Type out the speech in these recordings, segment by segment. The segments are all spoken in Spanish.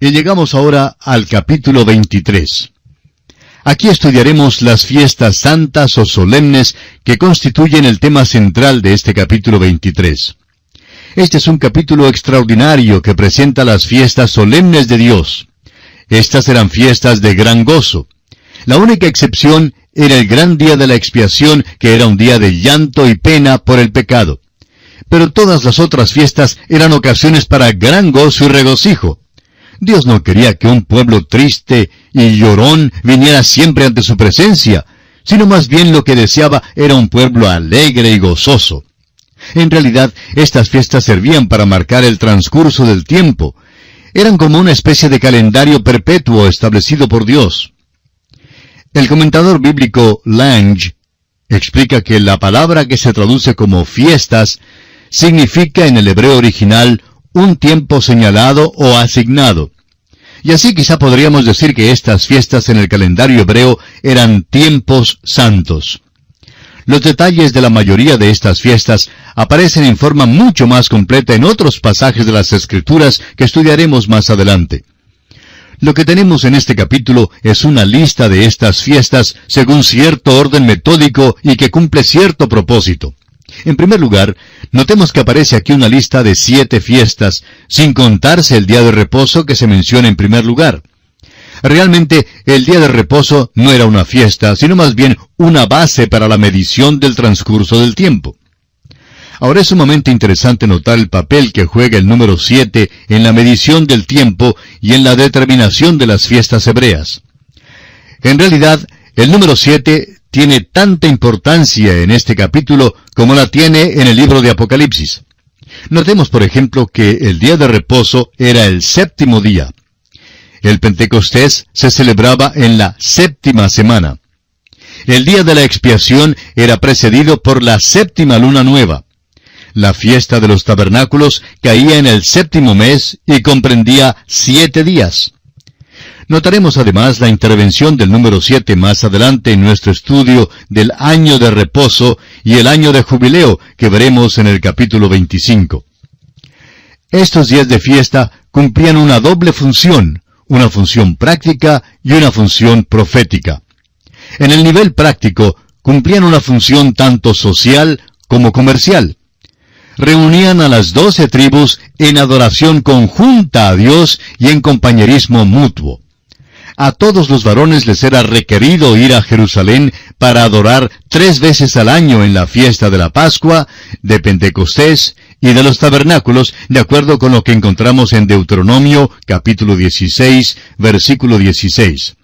Y llegamos ahora al capítulo 23. Aquí estudiaremos las fiestas santas o solemnes que constituyen el tema central de este capítulo 23. Este es un capítulo extraordinario que presenta las fiestas solemnes de Dios. Estas eran fiestas de gran gozo. La única excepción era el gran día de la expiación, que era un día de llanto y pena por el pecado. Pero todas las otras fiestas eran ocasiones para gran gozo y regocijo. Dios no quería que un pueblo triste y llorón viniera siempre ante su presencia, sino más bien lo que deseaba era un pueblo alegre y gozoso. En realidad, estas fiestas servían para marcar el transcurso del tiempo. Eran como una especie de calendario perpetuo establecido por Dios. El comentador bíblico Lange explica que la palabra que se traduce como fiestas significa en el hebreo original un tiempo señalado o asignado. Y así quizá podríamos decir que estas fiestas en el calendario hebreo eran tiempos santos. Los detalles de la mayoría de estas fiestas aparecen en forma mucho más completa en otros pasajes de las Escrituras que estudiaremos más adelante. Lo que tenemos en este capítulo es una lista de estas fiestas según cierto orden metódico y que cumple cierto propósito. En primer lugar, notemos que aparece aquí una lista de siete fiestas, sin contarse el día de reposo que se menciona en primer lugar. Realmente, el día de reposo no era una fiesta, sino más bien una base para la medición del transcurso del tiempo. Ahora es sumamente interesante notar el papel que juega el número siete en la medición del tiempo y en la determinación de las fiestas hebreas. En realidad, el número siete tiene tanta importancia en este capítulo como la tiene en el libro de Apocalipsis. Notemos, por ejemplo, que el día de reposo era el séptimo día. El Pentecostés se celebraba en la séptima semana. El día de la expiación era precedido por la séptima luna nueva. La fiesta de los tabernáculos caía en el séptimo mes y comprendía siete días. Notaremos además la intervención del número 7 más adelante en nuestro estudio del año de reposo y el año de jubileo que veremos en el capítulo 25. Estos días de fiesta cumplían una doble función, una función práctica y una función profética. En el nivel práctico, cumplían una función tanto social como comercial. Reunían a las doce tribus en adoración conjunta a Dios y en compañerismo mutuo a todos los varones les era requerido ir a Jerusalén para adorar tres veces al año en la fiesta de la Pascua, de Pentecostés y de los tabernáculos, de acuerdo con lo que encontramos en Deuteronomio capítulo 16, versículo 16.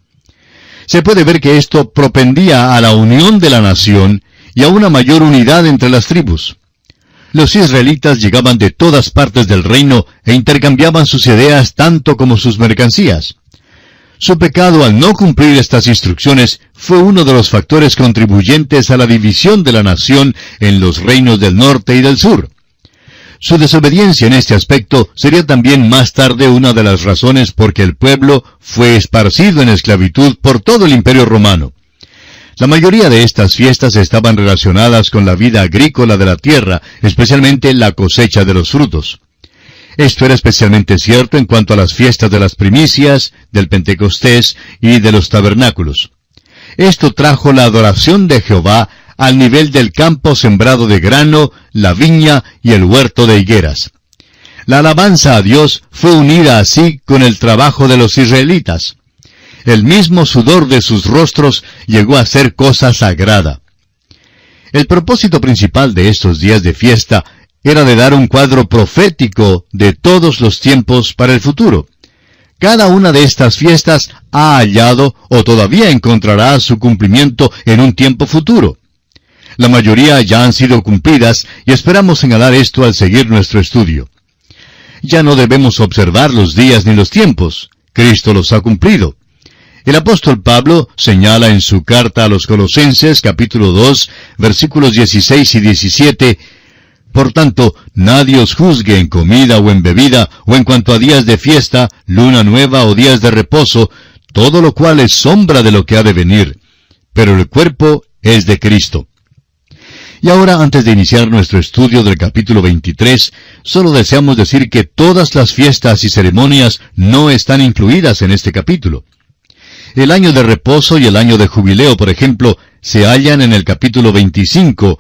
Se puede ver que esto propendía a la unión de la nación y a una mayor unidad entre las tribus. Los israelitas llegaban de todas partes del reino e intercambiaban sus ideas tanto como sus mercancías. Su pecado al no cumplir estas instrucciones fue uno de los factores contribuyentes a la división de la nación en los reinos del norte y del sur. Su desobediencia en este aspecto sería también más tarde una de las razones por que el pueblo fue esparcido en esclavitud por todo el imperio romano. La mayoría de estas fiestas estaban relacionadas con la vida agrícola de la tierra, especialmente la cosecha de los frutos. Esto era especialmente cierto en cuanto a las fiestas de las primicias, del Pentecostés y de los tabernáculos. Esto trajo la adoración de Jehová al nivel del campo sembrado de grano, la viña y el huerto de higueras. La alabanza a Dios fue unida así con el trabajo de los israelitas. El mismo sudor de sus rostros llegó a ser cosa sagrada. El propósito principal de estos días de fiesta era de dar un cuadro profético de todos los tiempos para el futuro. Cada una de estas fiestas ha hallado o todavía encontrará su cumplimiento en un tiempo futuro. La mayoría ya han sido cumplidas y esperamos señalar esto al seguir nuestro estudio. Ya no debemos observar los días ni los tiempos. Cristo los ha cumplido. El apóstol Pablo señala en su carta a los Colosenses capítulo 2 versículos 16 y 17 por tanto, nadie os juzgue en comida o en bebida, o en cuanto a días de fiesta, luna nueva o días de reposo, todo lo cual es sombra de lo que ha de venir. Pero el cuerpo es de Cristo. Y ahora, antes de iniciar nuestro estudio del capítulo 23, solo deseamos decir que todas las fiestas y ceremonias no están incluidas en este capítulo. El año de reposo y el año de jubileo, por ejemplo, se hallan en el capítulo 25,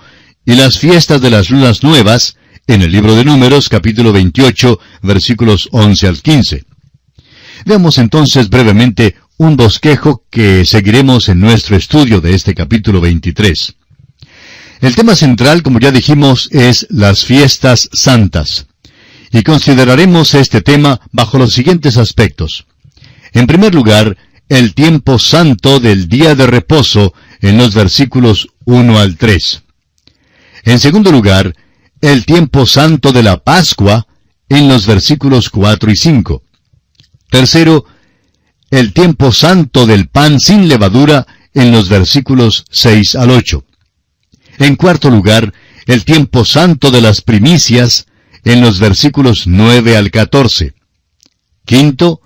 y las fiestas de las lunas nuevas, en el libro de Números, capítulo 28, versículos 11 al 15. Veamos entonces brevemente un bosquejo que seguiremos en nuestro estudio de este capítulo 23. El tema central, como ya dijimos, es las fiestas santas. Y consideraremos este tema bajo los siguientes aspectos. En primer lugar, el tiempo santo del día de reposo en los versículos 1 al 3. En segundo lugar, el tiempo santo de la Pascua en los versículos 4 y 5. Tercero, el tiempo santo del pan sin levadura en los versículos 6 al 8. En cuarto lugar, el tiempo santo de las primicias en los versículos 9 al 14. Quinto,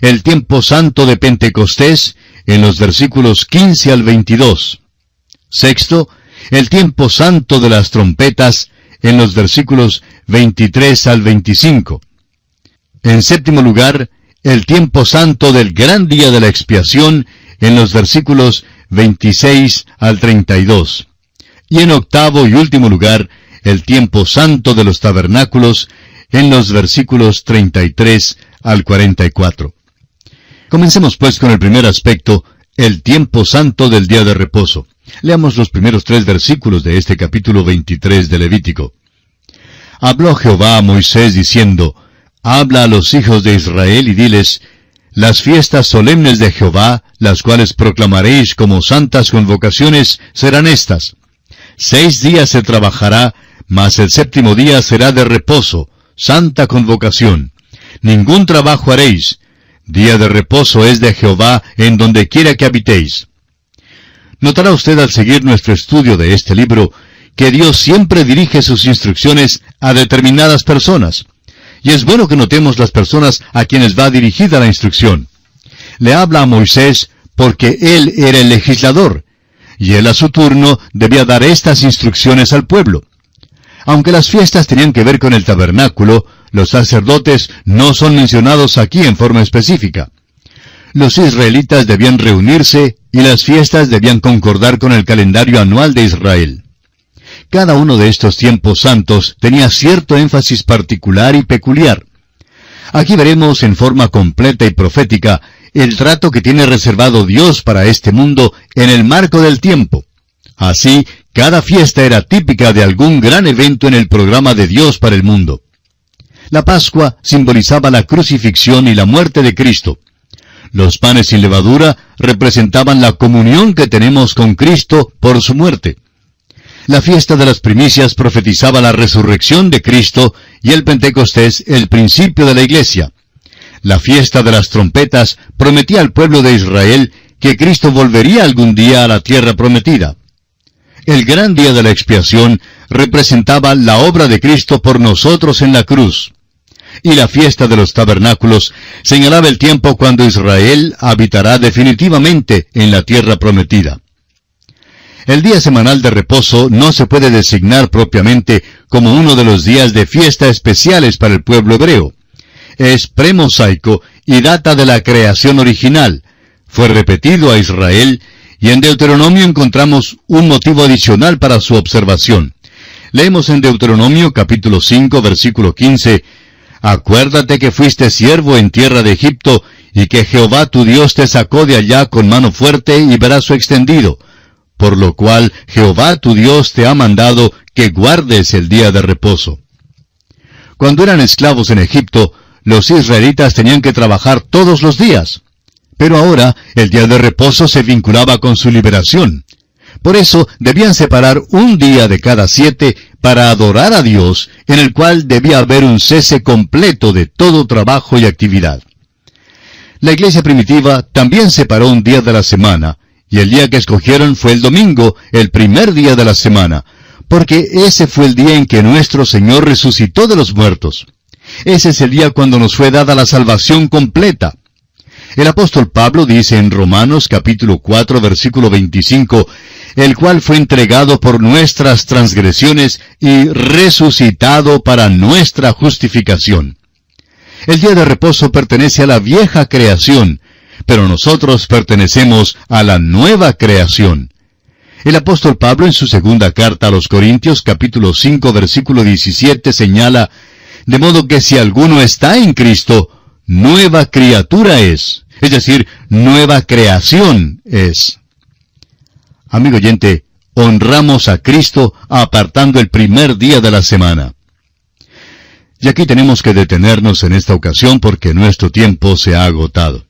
el tiempo santo de Pentecostés en los versículos 15 al 22. Sexto, el tiempo santo de las trompetas en los versículos 23 al 25. En séptimo lugar, el tiempo santo del gran día de la expiación en los versículos 26 al 32. Y en octavo y último lugar, el tiempo santo de los tabernáculos en los versículos 33 al 44. Comencemos pues con el primer aspecto, el tiempo santo del día de reposo. Leamos los primeros tres versículos de este capítulo 23 de Levítico. Habló Jehová a Moisés diciendo, Habla a los hijos de Israel y diles, Las fiestas solemnes de Jehová, las cuales proclamaréis como santas convocaciones, serán estas. Seis días se trabajará, mas el séptimo día será de reposo, santa convocación. Ningún trabajo haréis. Día de reposo es de Jehová en donde quiera que habitéis. Notará usted al seguir nuestro estudio de este libro que Dios siempre dirige sus instrucciones a determinadas personas. Y es bueno que notemos las personas a quienes va dirigida la instrucción. Le habla a Moisés porque él era el legislador, y él a su turno debía dar estas instrucciones al pueblo. Aunque las fiestas tenían que ver con el tabernáculo, los sacerdotes no son mencionados aquí en forma específica los israelitas debían reunirse y las fiestas debían concordar con el calendario anual de Israel. Cada uno de estos tiempos santos tenía cierto énfasis particular y peculiar. Aquí veremos en forma completa y profética el trato que tiene reservado Dios para este mundo en el marco del tiempo. Así, cada fiesta era típica de algún gran evento en el programa de Dios para el mundo. La Pascua simbolizaba la crucifixión y la muerte de Cristo. Los panes sin levadura representaban la comunión que tenemos con Cristo por su muerte. La fiesta de las primicias profetizaba la resurrección de Cristo y el Pentecostés el principio de la iglesia. La fiesta de las trompetas prometía al pueblo de Israel que Cristo volvería algún día a la tierra prometida. El gran día de la expiación representaba la obra de Cristo por nosotros en la cruz y la fiesta de los tabernáculos señalaba el tiempo cuando Israel habitará definitivamente en la tierra prometida. El día semanal de reposo no se puede designar propiamente como uno de los días de fiesta especiales para el pueblo hebreo. Es premosaico y data de la creación original. Fue repetido a Israel y en Deuteronomio encontramos un motivo adicional para su observación. Leemos en Deuteronomio capítulo 5 versículo 15, Acuérdate que fuiste siervo en tierra de Egipto, y que Jehová tu Dios te sacó de allá con mano fuerte y brazo extendido, por lo cual Jehová tu Dios te ha mandado que guardes el día de reposo. Cuando eran esclavos en Egipto, los israelitas tenían que trabajar todos los días. Pero ahora el día de reposo se vinculaba con su liberación. Por eso debían separar un día de cada siete para adorar a Dios, en el cual debía haber un cese completo de todo trabajo y actividad. La iglesia primitiva también separó un día de la semana, y el día que escogieron fue el domingo, el primer día de la semana, porque ese fue el día en que nuestro Señor resucitó de los muertos. Ese es el día cuando nos fue dada la salvación completa. El apóstol Pablo dice en Romanos capítulo 4 versículo 25, el cual fue entregado por nuestras transgresiones y resucitado para nuestra justificación. El día de reposo pertenece a la vieja creación, pero nosotros pertenecemos a la nueva creación. El apóstol Pablo en su segunda carta a los Corintios capítulo 5 versículo 17 señala, de modo que si alguno está en Cristo, nueva criatura es, es decir, nueva creación es. Amigo oyente, honramos a Cristo apartando el primer día de la semana. Y aquí tenemos que detenernos en esta ocasión porque nuestro tiempo se ha agotado.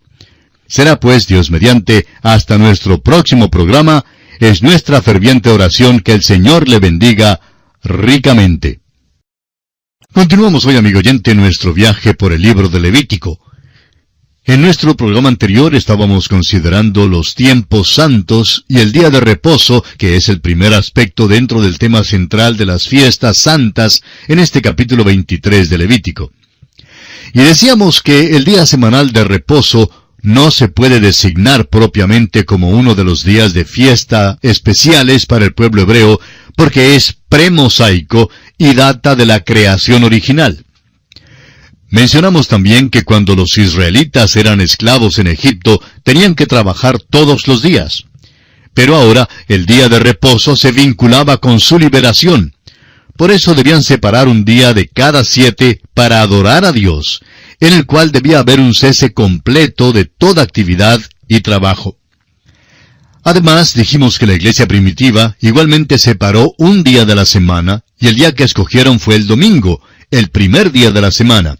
Será pues Dios mediante hasta nuestro próximo programa, es nuestra ferviente oración que el Señor le bendiga ricamente. Continuamos hoy, amigo oyente, nuestro viaje por el libro de Levítico. En nuestro programa anterior estábamos considerando los tiempos santos y el día de reposo, que es el primer aspecto dentro del tema central de las fiestas santas en este capítulo 23 de Levítico. Y decíamos que el día semanal de reposo no se puede designar propiamente como uno de los días de fiesta especiales para el pueblo hebreo, porque es premosaico y data de la creación original. Mencionamos también que cuando los israelitas eran esclavos en Egipto, tenían que trabajar todos los días. Pero ahora el día de reposo se vinculaba con su liberación. Por eso debían separar un día de cada siete para adorar a Dios, en el cual debía haber un cese completo de toda actividad y trabajo. Además, dijimos que la iglesia primitiva igualmente separó un día de la semana, y el día que escogieron fue el domingo, el primer día de la semana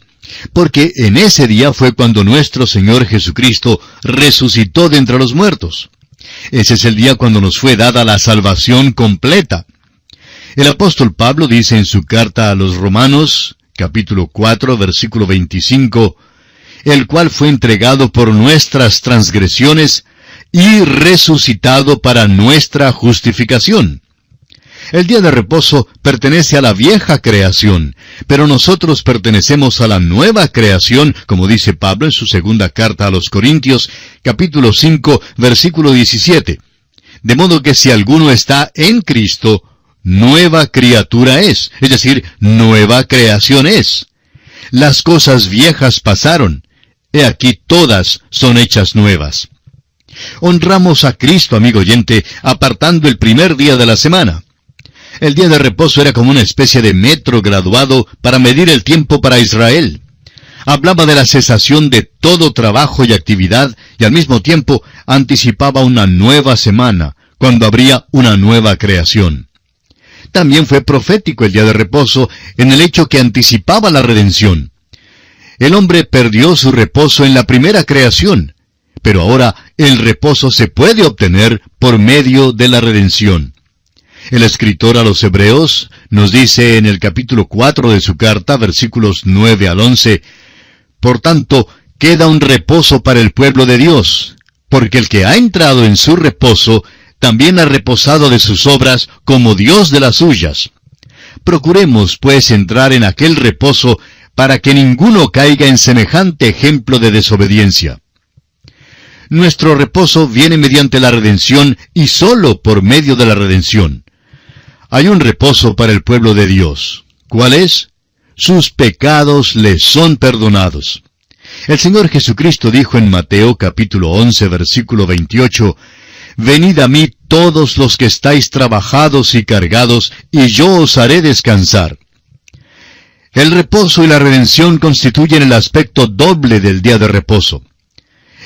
porque en ese día fue cuando nuestro Señor Jesucristo resucitó de entre los muertos. Ese es el día cuando nos fue dada la salvación completa. El apóstol Pablo dice en su carta a los Romanos, capítulo 4, versículo 25, el cual fue entregado por nuestras transgresiones y resucitado para nuestra justificación. El día de reposo pertenece a la vieja creación, pero nosotros pertenecemos a la nueva creación, como dice Pablo en su segunda carta a los Corintios, capítulo 5, versículo 17. De modo que si alguno está en Cristo, nueva criatura es, es decir, nueva creación es. Las cosas viejas pasaron, he aquí todas son hechas nuevas. Honramos a Cristo, amigo oyente, apartando el primer día de la semana. El día de reposo era como una especie de metro graduado para medir el tiempo para Israel. Hablaba de la cesación de todo trabajo y actividad y al mismo tiempo anticipaba una nueva semana, cuando habría una nueva creación. También fue profético el día de reposo en el hecho que anticipaba la redención. El hombre perdió su reposo en la primera creación, pero ahora el reposo se puede obtener por medio de la redención. El escritor a los Hebreos nos dice en el capítulo 4 de su carta, versículos 9 al 11, Por tanto, queda un reposo para el pueblo de Dios, porque el que ha entrado en su reposo, también ha reposado de sus obras como Dios de las suyas. Procuremos, pues, entrar en aquel reposo para que ninguno caiga en semejante ejemplo de desobediencia. Nuestro reposo viene mediante la redención y sólo por medio de la redención. Hay un reposo para el pueblo de Dios. ¿Cuál es? Sus pecados les son perdonados. El Señor Jesucristo dijo en Mateo capítulo 11 versículo 28, Venid a mí todos los que estáis trabajados y cargados, y yo os haré descansar. El reposo y la redención constituyen el aspecto doble del día de reposo.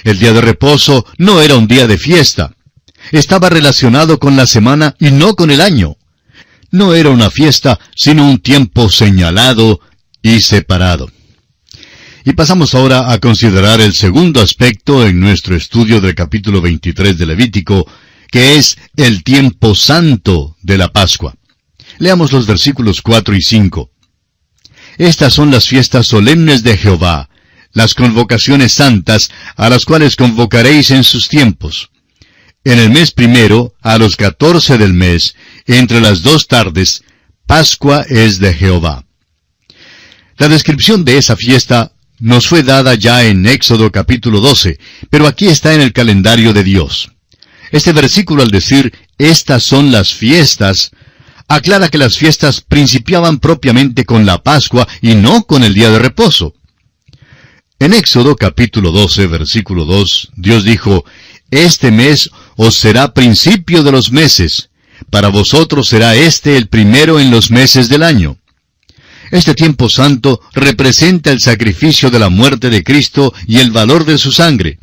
El día de reposo no era un día de fiesta. Estaba relacionado con la semana y no con el año no era una fiesta, sino un tiempo señalado y separado. Y pasamos ahora a considerar el segundo aspecto en nuestro estudio del capítulo 23 de Levítico, que es el tiempo santo de la Pascua. Leamos los versículos 4 y 5. Estas son las fiestas solemnes de Jehová, las convocaciones santas a las cuales convocaréis en sus tiempos. En el mes primero, a los catorce del mes, entre las dos tardes, Pascua es de Jehová. La descripción de esa fiesta nos fue dada ya en Éxodo capítulo 12, pero aquí está en el calendario de Dios. Este versículo al decir, estas son las fiestas, aclara que las fiestas principiaban propiamente con la Pascua y no con el día de reposo. En Éxodo capítulo 12, versículo 2, Dios dijo, Este mes os será principio de los meses, para vosotros será este el primero en los meses del año. Este tiempo santo representa el sacrificio de la muerte de Cristo y el valor de su sangre.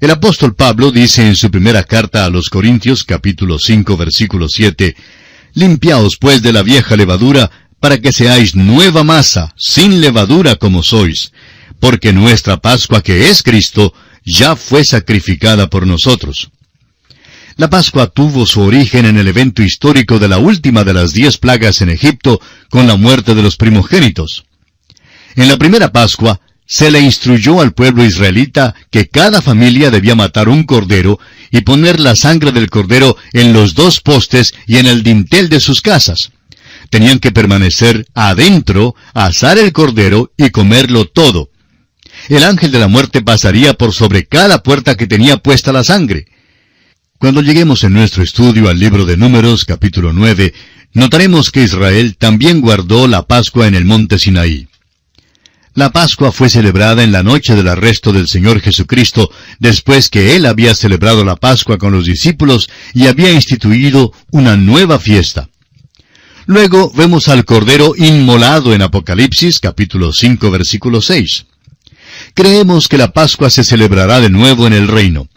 El apóstol Pablo dice en su primera carta a los Corintios capítulo 5 versículo 7, Limpiaos pues de la vieja levadura, para que seáis nueva masa, sin levadura como sois, porque nuestra Pascua que es Cristo, ya fue sacrificada por nosotros. La Pascua tuvo su origen en el evento histórico de la última de las diez plagas en Egipto, con la muerte de los primogénitos. En la primera Pascua, se le instruyó al pueblo israelita que cada familia debía matar un cordero y poner la sangre del cordero en los dos postes y en el dintel de sus casas. Tenían que permanecer adentro, asar el cordero y comerlo todo. El ángel de la muerte pasaría por sobre cada puerta que tenía puesta la sangre. Cuando lleguemos en nuestro estudio al libro de Números capítulo 9, notaremos que Israel también guardó la Pascua en el monte Sinaí. La Pascua fue celebrada en la noche del arresto del Señor Jesucristo, después que Él había celebrado la Pascua con los discípulos y había instituido una nueva fiesta. Luego vemos al Cordero inmolado en Apocalipsis capítulo 5 versículo 6. Creemos que la Pascua se celebrará de nuevo en el reino.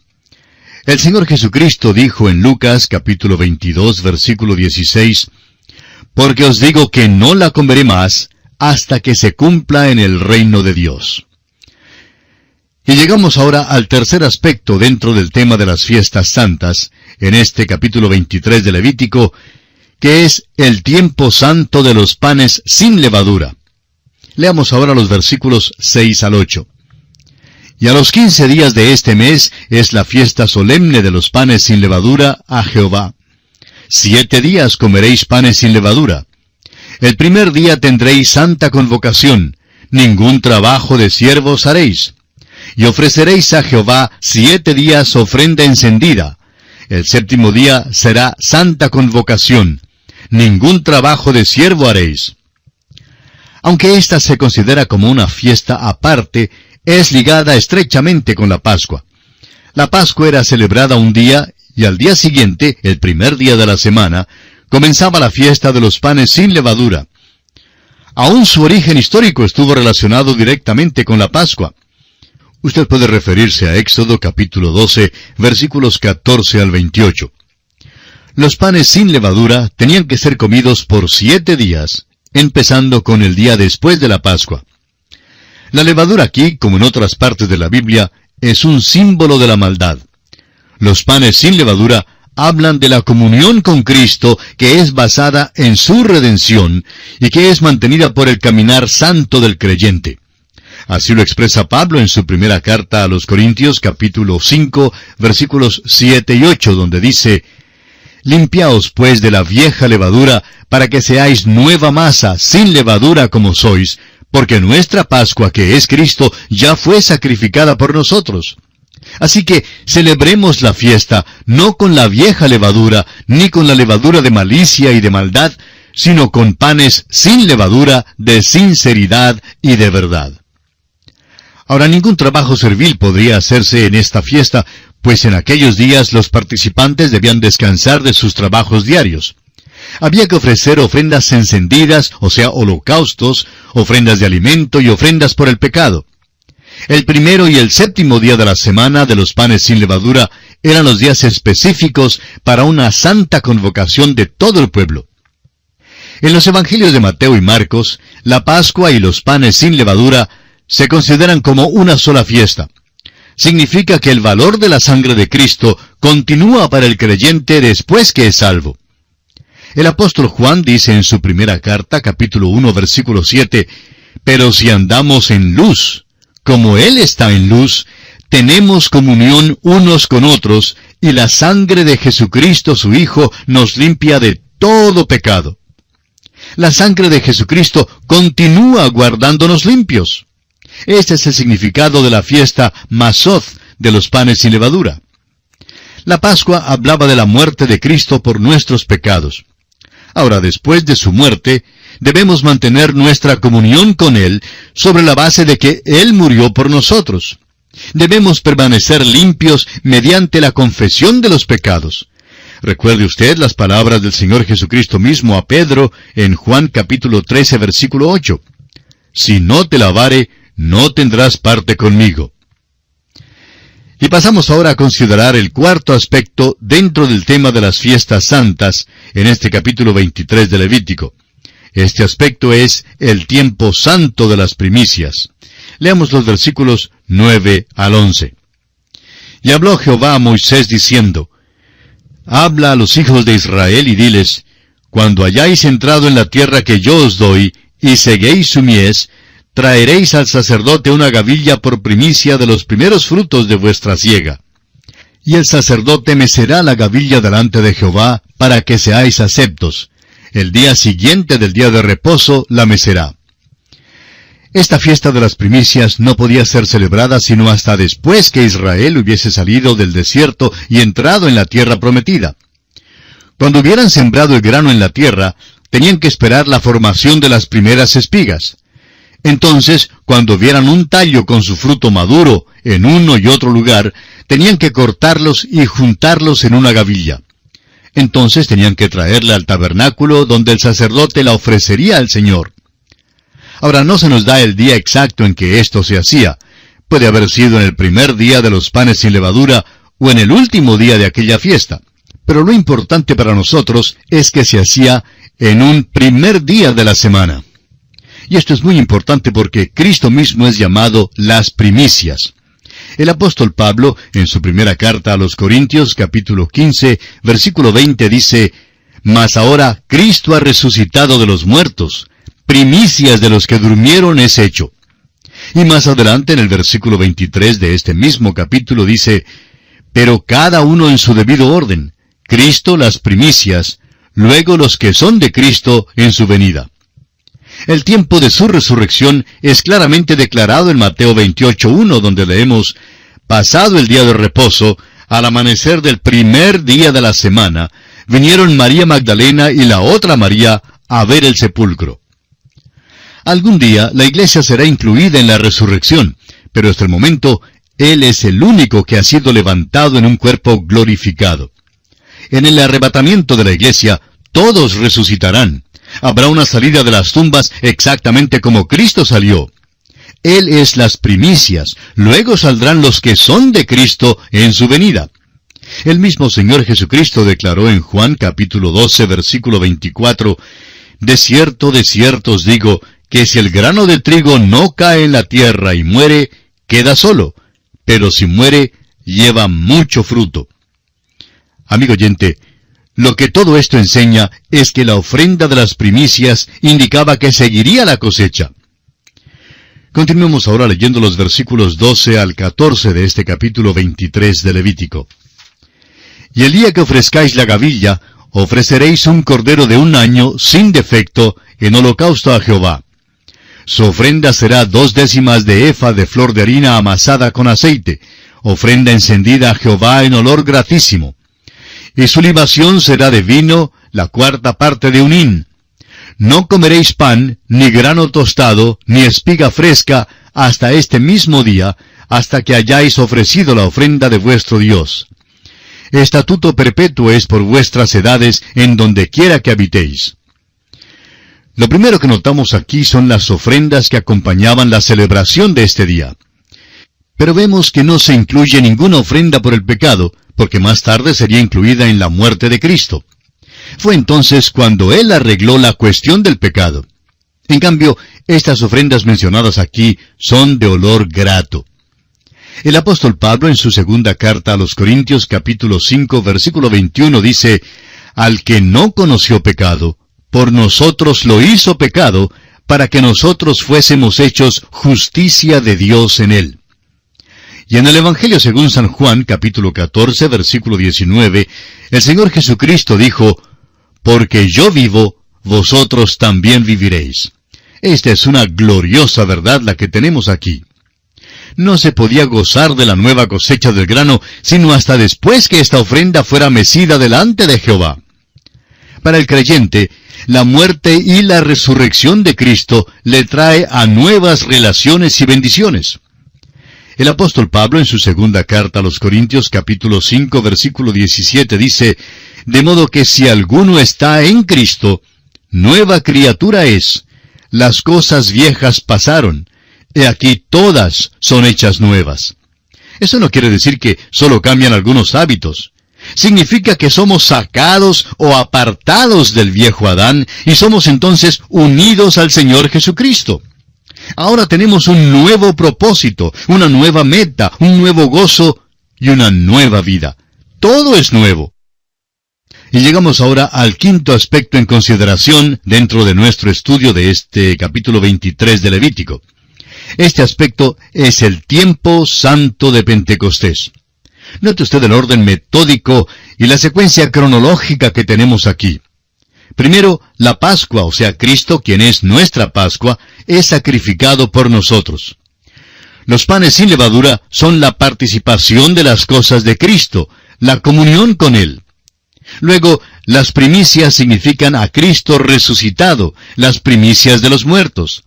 El Señor Jesucristo dijo en Lucas capítulo 22 versículo 16, Porque os digo que no la comeré más, hasta que se cumpla en el reino de Dios. Y llegamos ahora al tercer aspecto dentro del tema de las fiestas santas, en este capítulo 23 de Levítico, que es el tiempo santo de los panes sin levadura. Leamos ahora los versículos 6 al 8. Y a los quince días de este mes es la fiesta solemne de los panes sin levadura a Jehová. Siete días comeréis panes sin levadura. El primer día tendréis santa convocación, ningún trabajo de siervos haréis. Y ofreceréis a Jehová siete días ofrenda encendida. El séptimo día será santa convocación, ningún trabajo de siervo haréis. Aunque ésta se considera como una fiesta aparte, es ligada estrechamente con la Pascua. La Pascua era celebrada un día y al día siguiente, el primer día de la semana, comenzaba la fiesta de los panes sin levadura. Aún su origen histórico estuvo relacionado directamente con la Pascua. Usted puede referirse a Éxodo capítulo 12, versículos 14 al 28. Los panes sin levadura tenían que ser comidos por siete días, empezando con el día después de la Pascua. La levadura aquí, como en otras partes de la Biblia, es un símbolo de la maldad. Los panes sin levadura hablan de la comunión con Cristo que es basada en su redención y que es mantenida por el caminar santo del creyente. Así lo expresa Pablo en su primera carta a los Corintios capítulo 5 versículos 7 y 8 donde dice, Limpiaos pues de la vieja levadura para que seáis nueva masa sin levadura como sois, porque nuestra Pascua que es Cristo ya fue sacrificada por nosotros. Así que celebremos la fiesta no con la vieja levadura, ni con la levadura de malicia y de maldad, sino con panes sin levadura, de sinceridad y de verdad. Ahora ningún trabajo servil podría hacerse en esta fiesta, pues en aquellos días los participantes debían descansar de sus trabajos diarios. Había que ofrecer ofrendas encendidas, o sea, holocaustos, ofrendas de alimento y ofrendas por el pecado. El primero y el séptimo día de la semana de los panes sin levadura eran los días específicos para una santa convocación de todo el pueblo. En los Evangelios de Mateo y Marcos, la Pascua y los panes sin levadura se consideran como una sola fiesta. Significa que el valor de la sangre de Cristo continúa para el creyente después que es salvo. El apóstol Juan dice en su primera carta, capítulo 1, versículo 7, Pero si andamos en luz, como Él está en luz, tenemos comunión unos con otros, y la sangre de Jesucristo su Hijo nos limpia de todo pecado. La sangre de Jesucristo continúa guardándonos limpios. Este es el significado de la fiesta Mazoth de los panes sin levadura. La Pascua hablaba de la muerte de Cristo por nuestros pecados. Ahora, después de su muerte, debemos mantener nuestra comunión con Él sobre la base de que Él murió por nosotros. Debemos permanecer limpios mediante la confesión de los pecados. Recuerde usted las palabras del Señor Jesucristo mismo a Pedro en Juan capítulo 13 versículo 8. Si no te lavare, no tendrás parte conmigo. Y pasamos ahora a considerar el cuarto aspecto dentro del tema de las fiestas santas en este capítulo 23 de Levítico. Este aspecto es el tiempo santo de las primicias. Leamos los versículos 9 al 11. Y habló Jehová a Moisés diciendo, Habla a los hijos de Israel y diles, Cuando hayáis entrado en la tierra que yo os doy, y seguéis su mies, traeréis al sacerdote una gavilla por primicia de los primeros frutos de vuestra siega. Y el sacerdote mecerá la gavilla delante de Jehová, para que seáis aceptos. El día siguiente del día de reposo la mecerá. Esta fiesta de las primicias no podía ser celebrada sino hasta después que Israel hubiese salido del desierto y entrado en la tierra prometida. Cuando hubieran sembrado el grano en la tierra, tenían que esperar la formación de las primeras espigas. Entonces, cuando vieran un tallo con su fruto maduro en uno y otro lugar, tenían que cortarlos y juntarlos en una gavilla. Entonces tenían que traerla al tabernáculo donde el sacerdote la ofrecería al Señor. Ahora no se nos da el día exacto en que esto se hacía. Puede haber sido en el primer día de los panes sin levadura o en el último día de aquella fiesta. Pero lo importante para nosotros es que se hacía en un primer día de la semana. Y esto es muy importante porque Cristo mismo es llamado las primicias. El apóstol Pablo, en su primera carta a los Corintios, capítulo 15, versículo 20, dice, Mas ahora Cristo ha resucitado de los muertos, primicias de los que durmieron es hecho. Y más adelante, en el versículo 23 de este mismo capítulo, dice, Pero cada uno en su debido orden, Cristo las primicias, luego los que son de Cristo en su venida. El tiempo de su resurrección es claramente declarado en Mateo 28.1, donde leemos, Pasado el día de reposo, al amanecer del primer día de la semana, vinieron María Magdalena y la otra María a ver el sepulcro. Algún día la iglesia será incluida en la resurrección, pero hasta el momento Él es el único que ha sido levantado en un cuerpo glorificado. En el arrebatamiento de la iglesia, todos resucitarán. Habrá una salida de las tumbas exactamente como Cristo salió. Él es las primicias, luego saldrán los que son de Cristo en su venida. El mismo Señor Jesucristo declaró en Juan capítulo 12 versículo 24, De cierto, de cierto os digo, que si el grano de trigo no cae en la tierra y muere, queda solo, pero si muere, lleva mucho fruto. Amigo oyente, lo que todo esto enseña es que la ofrenda de las primicias indicaba que seguiría la cosecha. Continuemos ahora leyendo los versículos 12 al 14 de este capítulo 23 de Levítico. Y el día que ofrezcáis la gavilla, ofreceréis un cordero de un año sin defecto en holocausto a Jehová. Su ofrenda será dos décimas de efa de flor de harina amasada con aceite, ofrenda encendida a Jehová en olor gratísimo y su libación será de vino, la cuarta parte de un hin. No comeréis pan, ni grano tostado, ni espiga fresca, hasta este mismo día, hasta que hayáis ofrecido la ofrenda de vuestro Dios. Estatuto perpetuo es por vuestras edades en donde quiera que habitéis. Lo primero que notamos aquí son las ofrendas que acompañaban la celebración de este día. Pero vemos que no se incluye ninguna ofrenda por el pecado, porque más tarde sería incluida en la muerte de Cristo. Fue entonces cuando Él arregló la cuestión del pecado. En cambio, estas ofrendas mencionadas aquí son de olor grato. El apóstol Pablo en su segunda carta a los Corintios capítulo 5 versículo 21 dice, Al que no conoció pecado, por nosotros lo hizo pecado, para que nosotros fuésemos hechos justicia de Dios en él. Y en el Evangelio según San Juan, capítulo 14, versículo 19, el Señor Jesucristo dijo, Porque yo vivo, vosotros también viviréis. Esta es una gloriosa verdad la que tenemos aquí. no se podía gozar de la nueva cosecha del grano, sino hasta después que esta ofrenda fuera mecida delante de Jehová. Para el creyente, la muerte y la resurrección de Cristo le trae a nuevas relaciones y bendiciones. El apóstol Pablo en su segunda carta a los Corintios capítulo 5 versículo 17 dice, De modo que si alguno está en Cristo, nueva criatura es, las cosas viejas pasaron, he aquí todas son hechas nuevas. Eso no quiere decir que solo cambian algunos hábitos. Significa que somos sacados o apartados del viejo Adán y somos entonces unidos al Señor Jesucristo. Ahora tenemos un nuevo propósito, una nueva meta, un nuevo gozo y una nueva vida. Todo es nuevo. Y llegamos ahora al quinto aspecto en consideración dentro de nuestro estudio de este capítulo 23 de Levítico. Este aspecto es el tiempo santo de Pentecostés. Note usted el orden metódico y la secuencia cronológica que tenemos aquí. Primero, la Pascua, o sea, Cristo, quien es nuestra Pascua, es sacrificado por nosotros. Los panes sin levadura son la participación de las cosas de Cristo, la comunión con Él. Luego, las primicias significan a Cristo resucitado, las primicias de los muertos.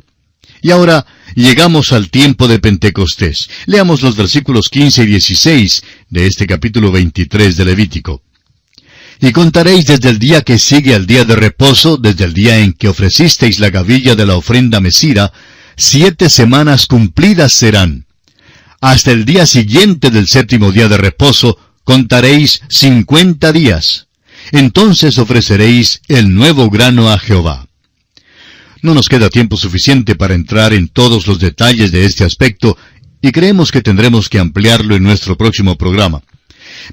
Y ahora llegamos al tiempo de Pentecostés. Leamos los versículos 15 y 16 de este capítulo 23 de Levítico. Y contaréis desde el día que sigue al día de reposo, desde el día en que ofrecisteis la gavilla de la ofrenda mesira, siete semanas cumplidas serán. Hasta el día siguiente del séptimo día de reposo, contaréis cincuenta días. Entonces ofreceréis el nuevo grano a Jehová. No nos queda tiempo suficiente para entrar en todos los detalles de este aspecto, y creemos que tendremos que ampliarlo en nuestro próximo programa.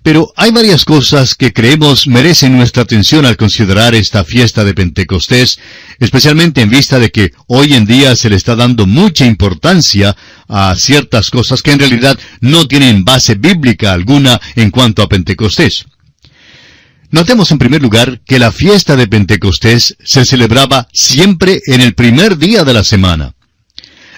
Pero hay varias cosas que creemos merecen nuestra atención al considerar esta fiesta de Pentecostés, especialmente en vista de que hoy en día se le está dando mucha importancia a ciertas cosas que en realidad no tienen base bíblica alguna en cuanto a Pentecostés. Notemos en primer lugar que la fiesta de Pentecostés se celebraba siempre en el primer día de la semana.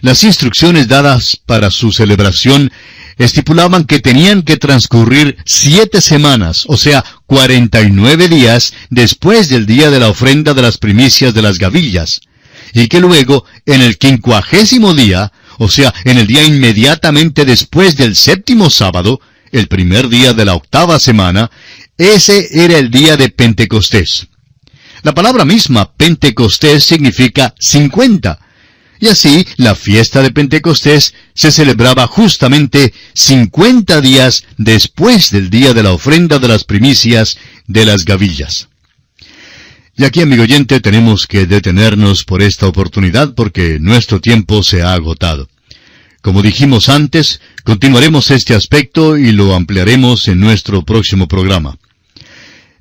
Las instrucciones dadas para su celebración estipulaban que tenían que transcurrir siete semanas, o sea, cuarenta y nueve días después del día de la ofrenda de las primicias de las gavillas, y que luego, en el quincuagésimo día, o sea, en el día inmediatamente después del séptimo sábado, el primer día de la octava semana, ese era el día de Pentecostés. La palabra misma, Pentecostés, significa cincuenta, y así, la fiesta de Pentecostés se celebraba justamente 50 días después del día de la ofrenda de las primicias de las gavillas. Y aquí, amigo oyente, tenemos que detenernos por esta oportunidad porque nuestro tiempo se ha agotado. Como dijimos antes, continuaremos este aspecto y lo ampliaremos en nuestro próximo programa.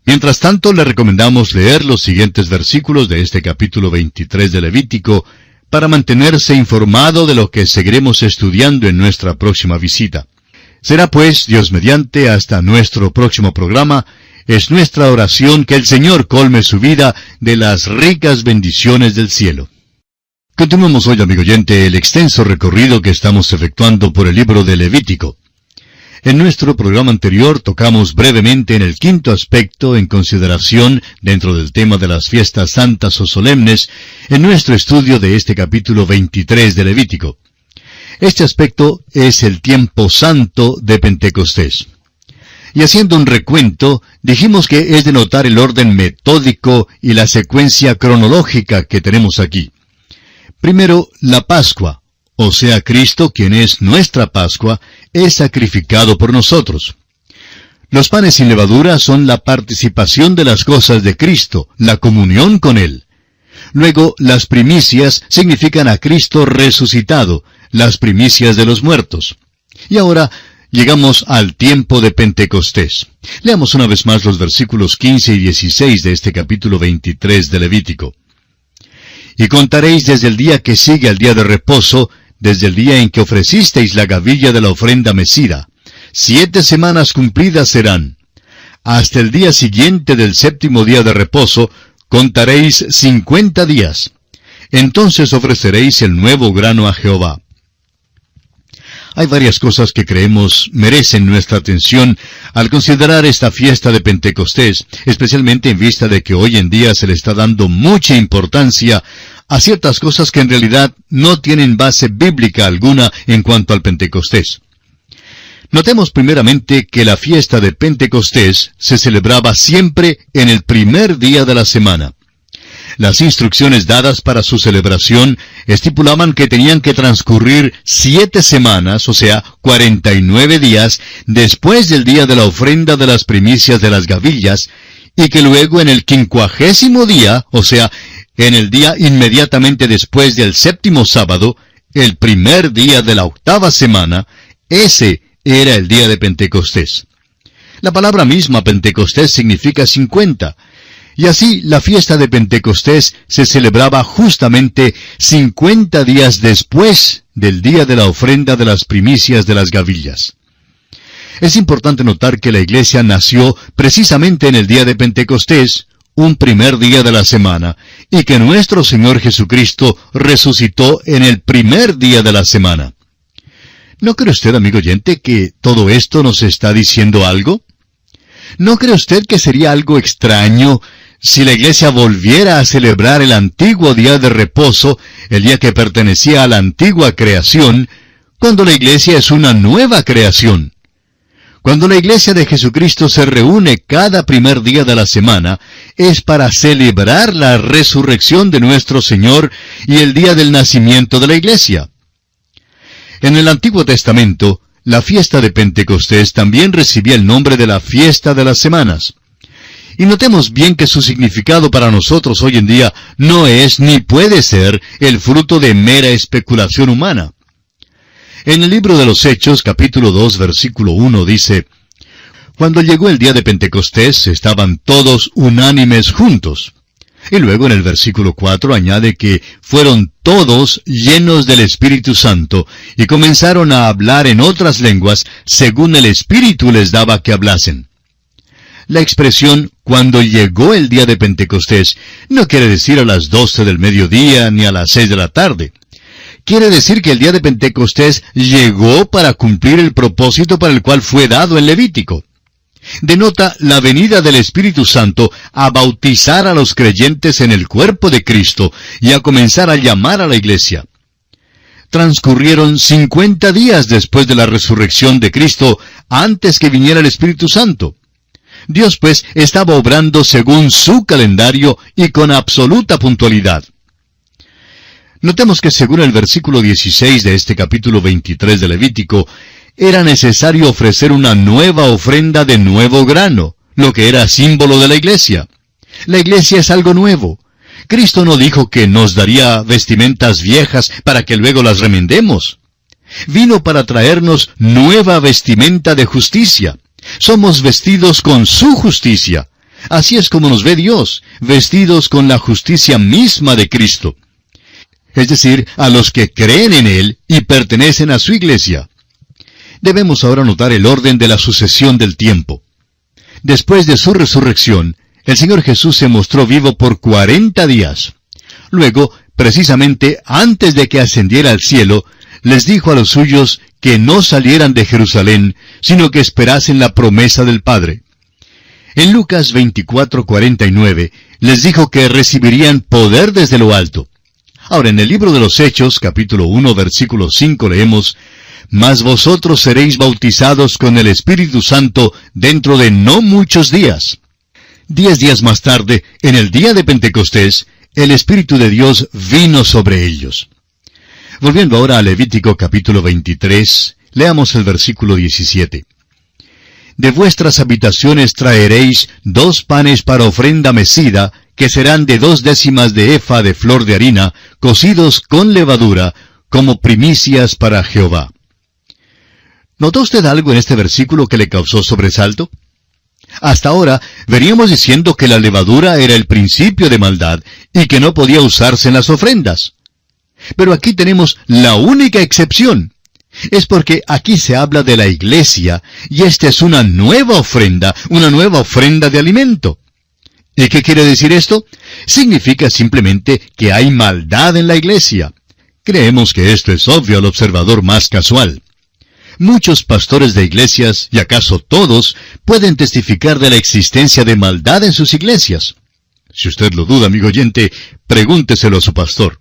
Mientras tanto, le recomendamos leer los siguientes versículos de este capítulo 23 de Levítico, para mantenerse informado de lo que seguiremos estudiando en nuestra próxima visita. Será pues, Dios mediante, hasta nuestro próximo programa, es nuestra oración que el Señor colme su vida de las ricas bendiciones del cielo. Continuamos hoy, amigo oyente, el extenso recorrido que estamos efectuando por el libro de Levítico. En nuestro programa anterior tocamos brevemente en el quinto aspecto en consideración dentro del tema de las fiestas santas o solemnes en nuestro estudio de este capítulo 23 de Levítico. Este aspecto es el tiempo santo de Pentecostés. Y haciendo un recuento, dijimos que es de notar el orden metódico y la secuencia cronológica que tenemos aquí. Primero, la Pascua, o sea, Cristo, quien es nuestra Pascua, es sacrificado por nosotros. Los panes sin levadura son la participación de las cosas de Cristo, la comunión con Él. Luego, las primicias significan a Cristo resucitado, las primicias de los muertos. Y ahora, llegamos al tiempo de Pentecostés. Leamos una vez más los versículos 15 y 16 de este capítulo 23 de Levítico. Y contaréis desde el día que sigue al día de reposo, desde el día en que ofrecisteis la gavilla de la ofrenda mesira. Siete semanas cumplidas serán. Hasta el día siguiente del séptimo día de reposo, contaréis cincuenta días. Entonces ofreceréis el nuevo grano a Jehová. Hay varias cosas que creemos merecen nuestra atención al considerar esta fiesta de Pentecostés, especialmente en vista de que hoy en día se le está dando mucha importancia a ciertas cosas que en realidad no tienen base bíblica alguna en cuanto al Pentecostés. Notemos primeramente que la fiesta de Pentecostés se celebraba siempre en el primer día de la semana. Las instrucciones dadas para su celebración estipulaban que tenían que transcurrir siete semanas, o sea, cuarenta y nueve días, después del día de la ofrenda de las primicias de las gavillas, y que luego en el quincuagésimo día, o sea, en el día inmediatamente después del séptimo sábado, el primer día de la octava semana, ese era el día de Pentecostés. La palabra misma Pentecostés significa cincuenta, y así la fiesta de Pentecostés se celebraba justamente cincuenta días después del día de la ofrenda de las primicias de las gavillas. Es importante notar que la iglesia nació precisamente en el día de Pentecostés, un primer día de la semana, y que nuestro Señor Jesucristo resucitó en el primer día de la semana. ¿No cree usted, amigo oyente, que todo esto nos está diciendo algo? ¿No cree usted que sería algo extraño si la iglesia volviera a celebrar el antiguo día de reposo, el día que pertenecía a la antigua creación, cuando la iglesia es una nueva creación? Cuando la iglesia de Jesucristo se reúne cada primer día de la semana, es para celebrar la resurrección de nuestro Señor y el día del nacimiento de la iglesia. En el Antiguo Testamento, la fiesta de Pentecostés también recibía el nombre de la fiesta de las semanas. Y notemos bien que su significado para nosotros hoy en día no es ni puede ser el fruto de mera especulación humana. En el libro de los Hechos, capítulo 2, versículo 1 dice, Cuando llegó el día de Pentecostés, estaban todos unánimes juntos. Y luego en el versículo 4 añade que fueron todos llenos del Espíritu Santo y comenzaron a hablar en otras lenguas según el Espíritu les daba que hablasen. La expresión cuando llegó el día de Pentecostés no quiere decir a las doce del mediodía ni a las seis de la tarde. Quiere decir que el día de Pentecostés llegó para cumplir el propósito para el cual fue dado en Levítico denota la venida del Espíritu Santo a bautizar a los creyentes en el cuerpo de Cristo y a comenzar a llamar a la iglesia. Transcurrieron cincuenta días después de la resurrección de Cristo antes que viniera el Espíritu Santo. Dios pues estaba obrando según su calendario y con absoluta puntualidad. Notemos que según el versículo 16 de este capítulo 23 de Levítico, era necesario ofrecer una nueva ofrenda de nuevo grano, lo que era símbolo de la iglesia. La iglesia es algo nuevo. Cristo no dijo que nos daría vestimentas viejas para que luego las remendemos. Vino para traernos nueva vestimenta de justicia. Somos vestidos con su justicia. Así es como nos ve Dios, vestidos con la justicia misma de Cristo. Es decir, a los que creen en Él y pertenecen a su iglesia. Debemos ahora notar el orden de la sucesión del tiempo. Después de su resurrección, el Señor Jesús se mostró vivo por cuarenta días. Luego, precisamente antes de que ascendiera al cielo, les dijo a los suyos que no salieran de Jerusalén, sino que esperasen la promesa del Padre. En Lucas 24:49 les dijo que recibirían poder desde lo alto. Ahora en el libro de los Hechos, capítulo 1, versículo 5 leemos, mas vosotros seréis bautizados con el Espíritu Santo dentro de no muchos días. Diez días más tarde, en el día de Pentecostés, el Espíritu de Dios vino sobre ellos. Volviendo ahora a Levítico capítulo 23, leamos el versículo 17. De vuestras habitaciones traeréis dos panes para ofrenda mecida, que serán de dos décimas de efa de flor de harina, cocidos con levadura, como primicias para Jehová. ¿Notó usted algo en este versículo que le causó sobresalto? Hasta ahora veníamos diciendo que la levadura era el principio de maldad y que no podía usarse en las ofrendas. Pero aquí tenemos la única excepción. Es porque aquí se habla de la iglesia y esta es una nueva ofrenda, una nueva ofrenda de alimento. ¿Y qué quiere decir esto? Significa simplemente que hay maldad en la iglesia. Creemos que esto es obvio al observador más casual. Muchos pastores de iglesias, y acaso todos, pueden testificar de la existencia de maldad en sus iglesias. Si usted lo duda, amigo oyente, pregúnteselo a su pastor.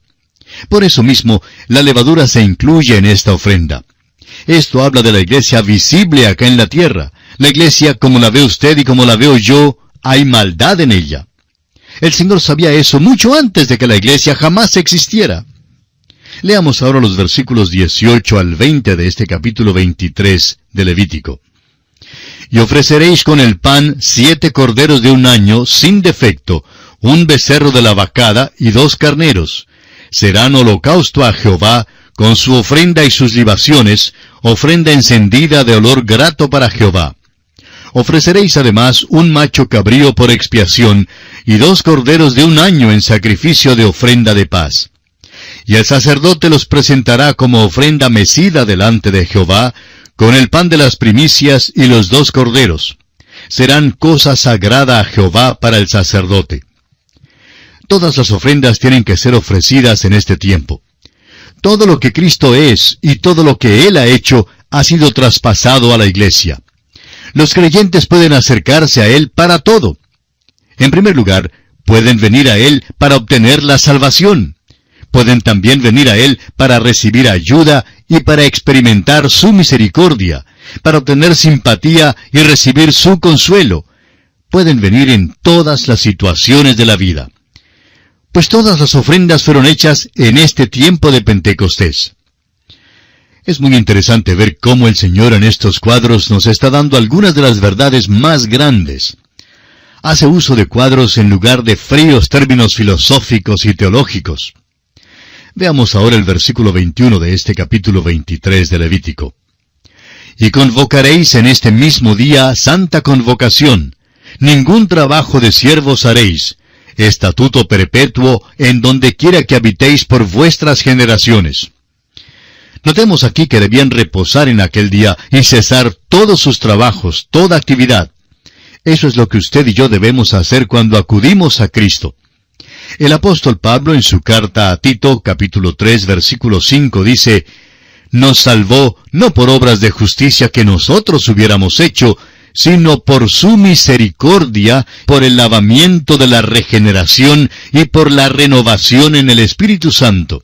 Por eso mismo, la levadura se incluye en esta ofrenda. Esto habla de la iglesia visible acá en la tierra. La iglesia como la ve usted y como la veo yo, hay maldad en ella. El Señor sabía eso mucho antes de que la iglesia jamás existiera. Leamos ahora los versículos 18 al 20 de este capítulo 23 de Levítico. Y ofreceréis con el pan siete corderos de un año sin defecto, un becerro de la vacada y dos carneros. Serán holocausto a Jehová, con su ofrenda y sus libaciones, ofrenda encendida de olor grato para Jehová. Ofreceréis además un macho cabrío por expiación, y dos corderos de un año en sacrificio de ofrenda de paz. Y el sacerdote los presentará como ofrenda mecida delante de Jehová, con el pan de las primicias y los dos corderos. Serán cosa sagrada a Jehová para el sacerdote. Todas las ofrendas tienen que ser ofrecidas en este tiempo. Todo lo que Cristo es y todo lo que Él ha hecho ha sido traspasado a la iglesia. Los creyentes pueden acercarse a Él para todo. En primer lugar, pueden venir a Él para obtener la salvación. Pueden también venir a Él para recibir ayuda y para experimentar su misericordia, para obtener simpatía y recibir su consuelo. Pueden venir en todas las situaciones de la vida pues todas las ofrendas fueron hechas en este tiempo de Pentecostés. Es muy interesante ver cómo el Señor en estos cuadros nos está dando algunas de las verdades más grandes. Hace uso de cuadros en lugar de fríos términos filosóficos y teológicos. Veamos ahora el versículo 21 de este capítulo 23 de Levítico. Y convocaréis en este mismo día santa convocación. Ningún trabajo de siervos haréis, estatuto perpetuo en donde quiera que habitéis por vuestras generaciones. Notemos aquí que debían reposar en aquel día y cesar todos sus trabajos, toda actividad. Eso es lo que usted y yo debemos hacer cuando acudimos a Cristo. El apóstol Pablo en su carta a Tito capítulo 3 versículo 5 dice, Nos salvó no por obras de justicia que nosotros hubiéramos hecho, sino por su misericordia, por el lavamiento de la regeneración y por la renovación en el Espíritu Santo.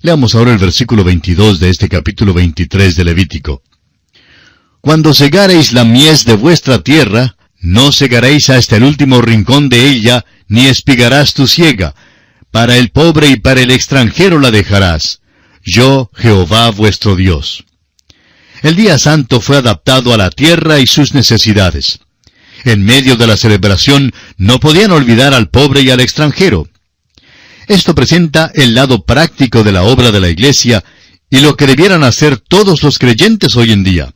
Leamos ahora el versículo 22 de este capítulo 23 de Levítico. Cuando segareis la mies de vuestra tierra, no segaréis hasta el último rincón de ella, ni espigarás tu siega. Para el pobre y para el extranjero la dejarás. Yo, Jehová vuestro Dios. El día santo fue adaptado a la tierra y sus necesidades. En medio de la celebración no podían olvidar al pobre y al extranjero. Esto presenta el lado práctico de la obra de la Iglesia y lo que debieran hacer todos los creyentes hoy en día.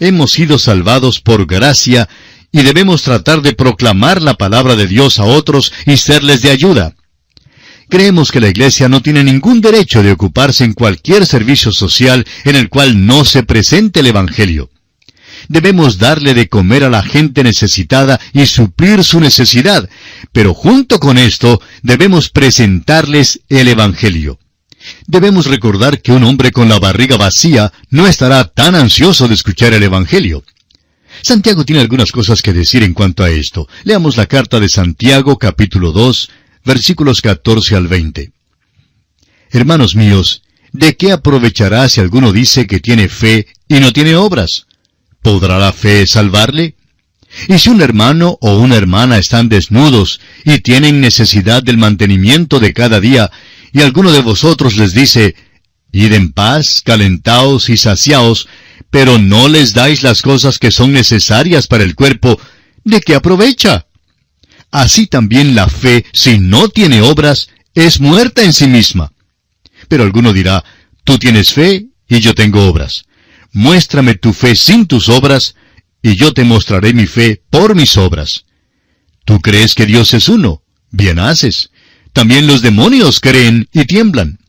Hemos sido salvados por gracia y debemos tratar de proclamar la palabra de Dios a otros y serles de ayuda. Creemos que la Iglesia no tiene ningún derecho de ocuparse en cualquier servicio social en el cual no se presente el Evangelio. Debemos darle de comer a la gente necesitada y suplir su necesidad, pero junto con esto debemos presentarles el Evangelio. Debemos recordar que un hombre con la barriga vacía no estará tan ansioso de escuchar el Evangelio. Santiago tiene algunas cosas que decir en cuanto a esto. Leamos la carta de Santiago capítulo 2, versículos 14 al 20. Hermanos míos, ¿de qué aprovechará si alguno dice que tiene fe y no tiene obras? ¿Podrá la fe salvarle? Y si un hermano o una hermana están desnudos y tienen necesidad del mantenimiento de cada día, y alguno de vosotros les dice, Id en paz, calentaos y saciaos, pero no les dais las cosas que son necesarias para el cuerpo, ¿de qué aprovecha? Así también la fe, si no tiene obras, es muerta en sí misma. Pero alguno dirá, tú tienes fe y yo tengo obras. Muéstrame tu fe sin tus obras, y yo te mostraré mi fe por mis obras. Tú crees que Dios es uno, bien haces. También los demonios creen y tiemblan.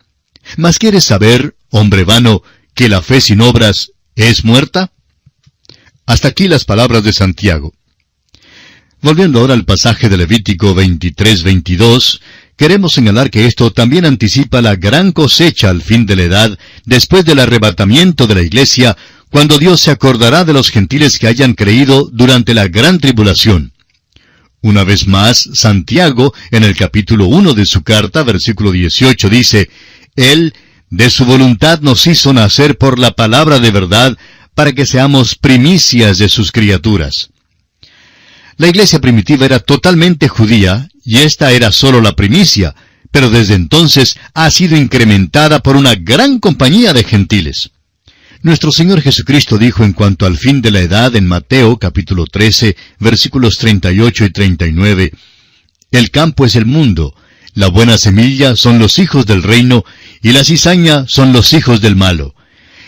Mas quieres saber, hombre vano, que la fe sin obras es muerta? Hasta aquí las palabras de Santiago. Volviendo ahora al pasaje de Levítico 23-22, Queremos señalar que esto también anticipa la gran cosecha al fin de la edad, después del arrebatamiento de la iglesia, cuando Dios se acordará de los gentiles que hayan creído durante la gran tribulación. Una vez más, Santiago, en el capítulo 1 de su carta, versículo 18, dice, Él, de su voluntad nos hizo nacer por la palabra de verdad, para que seamos primicias de sus criaturas. La iglesia primitiva era totalmente judía, y esta era sólo la primicia, pero desde entonces ha sido incrementada por una gran compañía de gentiles. Nuestro Señor Jesucristo dijo en cuanto al fin de la edad en Mateo capítulo 13 versículos 38 y 39, El campo es el mundo, la buena semilla son los hijos del reino, y la cizaña son los hijos del malo.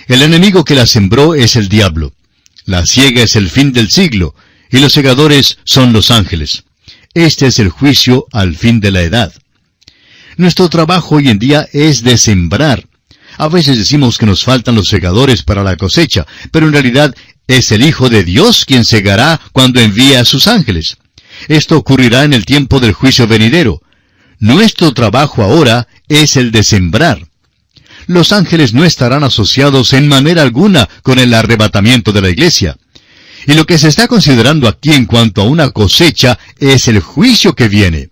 El enemigo que la sembró es el diablo. La ciega es el fin del siglo, y los segadores son los ángeles. Este es el juicio al fin de la edad. Nuestro trabajo hoy en día es de sembrar, a veces decimos que nos faltan los segadores para la cosecha, pero en realidad es el Hijo de Dios quien segará cuando envíe a sus ángeles. Esto ocurrirá en el tiempo del juicio venidero. Nuestro trabajo ahora es el de sembrar. Los ángeles no estarán asociados en manera alguna con el arrebatamiento de la iglesia. Y lo que se está considerando aquí en cuanto a una cosecha es el juicio que viene.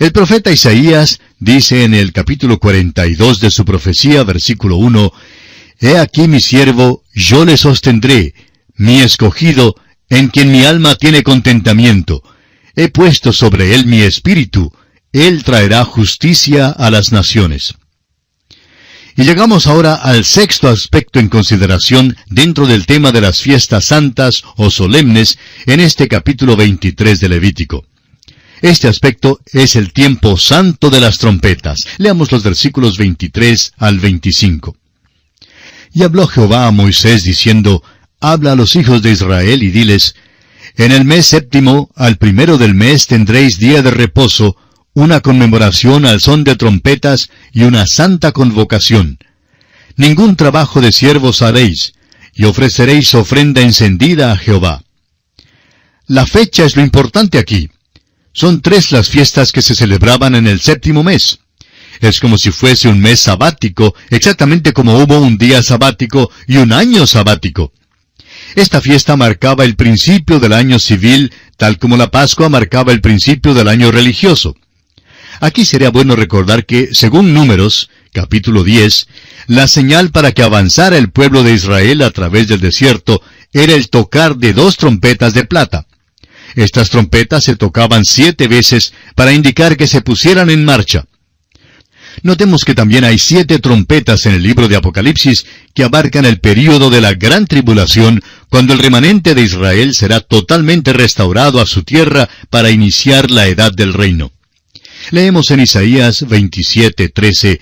El profeta Isaías dice en el capítulo 42 de su profecía, versículo 1, He aquí mi siervo, yo le sostendré, mi escogido, en quien mi alma tiene contentamiento. He puesto sobre él mi espíritu, él traerá justicia a las naciones. Y llegamos ahora al sexto aspecto en consideración dentro del tema de las fiestas santas o solemnes en este capítulo 23 de Levítico. Este aspecto es el tiempo santo de las trompetas. Leamos los versículos 23 al 25. Y habló Jehová a Moisés diciendo, Habla a los hijos de Israel y diles, En el mes séptimo, al primero del mes tendréis día de reposo, una conmemoración al son de trompetas y una santa convocación. Ningún trabajo de siervos haréis, y ofreceréis ofrenda encendida a Jehová. La fecha es lo importante aquí. Son tres las fiestas que se celebraban en el séptimo mes. Es como si fuese un mes sabático, exactamente como hubo un día sabático y un año sabático. Esta fiesta marcaba el principio del año civil, tal como la Pascua marcaba el principio del año religioso. Aquí sería bueno recordar que, según Números, capítulo 10, la señal para que avanzara el pueblo de Israel a través del desierto era el tocar de dos trompetas de plata. Estas trompetas se tocaban siete veces para indicar que se pusieran en marcha. Notemos que también hay siete trompetas en el libro de Apocalipsis que abarcan el período de la gran tribulación, cuando el remanente de Israel será totalmente restaurado a su tierra para iniciar la edad del reino. Leemos en Isaías 27:13,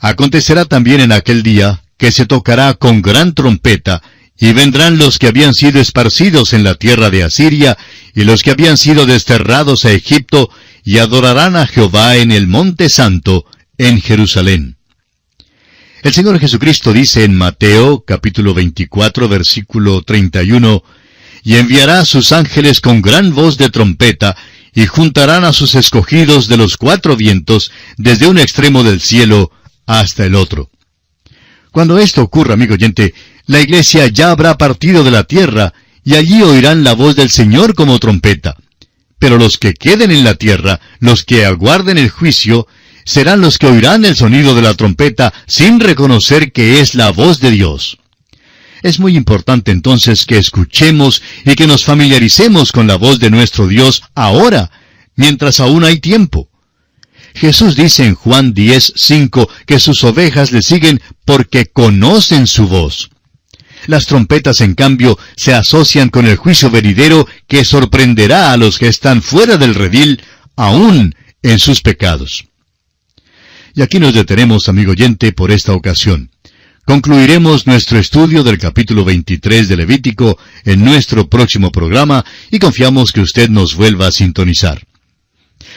Acontecerá también en aquel día que se tocará con gran trompeta, y vendrán los que habían sido esparcidos en la tierra de Asiria, y los que habían sido desterrados a Egipto, y adorarán a Jehová en el monte santo, en Jerusalén. El Señor Jesucristo dice en Mateo capítulo 24 versículo 31, y enviará a sus ángeles con gran voz de trompeta, y juntarán a sus escogidos de los cuatro vientos, desde un extremo del cielo hasta el otro. Cuando esto ocurra, amigo oyente, la iglesia ya habrá partido de la tierra, y allí oirán la voz del Señor como trompeta. Pero los que queden en la tierra, los que aguarden el juicio, serán los que oirán el sonido de la trompeta sin reconocer que es la voz de Dios. Es muy importante entonces que escuchemos y que nos familiaricemos con la voz de nuestro Dios ahora, mientras aún hay tiempo. Jesús dice en Juan 10, 5 que sus ovejas le siguen porque conocen su voz. Las trompetas, en cambio, se asocian con el juicio venidero que sorprenderá a los que están fuera del redil, aún en sus pecados. Y aquí nos detenemos, amigo oyente, por esta ocasión. Concluiremos nuestro estudio del capítulo 23 de Levítico en nuestro próximo programa y confiamos que usted nos vuelva a sintonizar.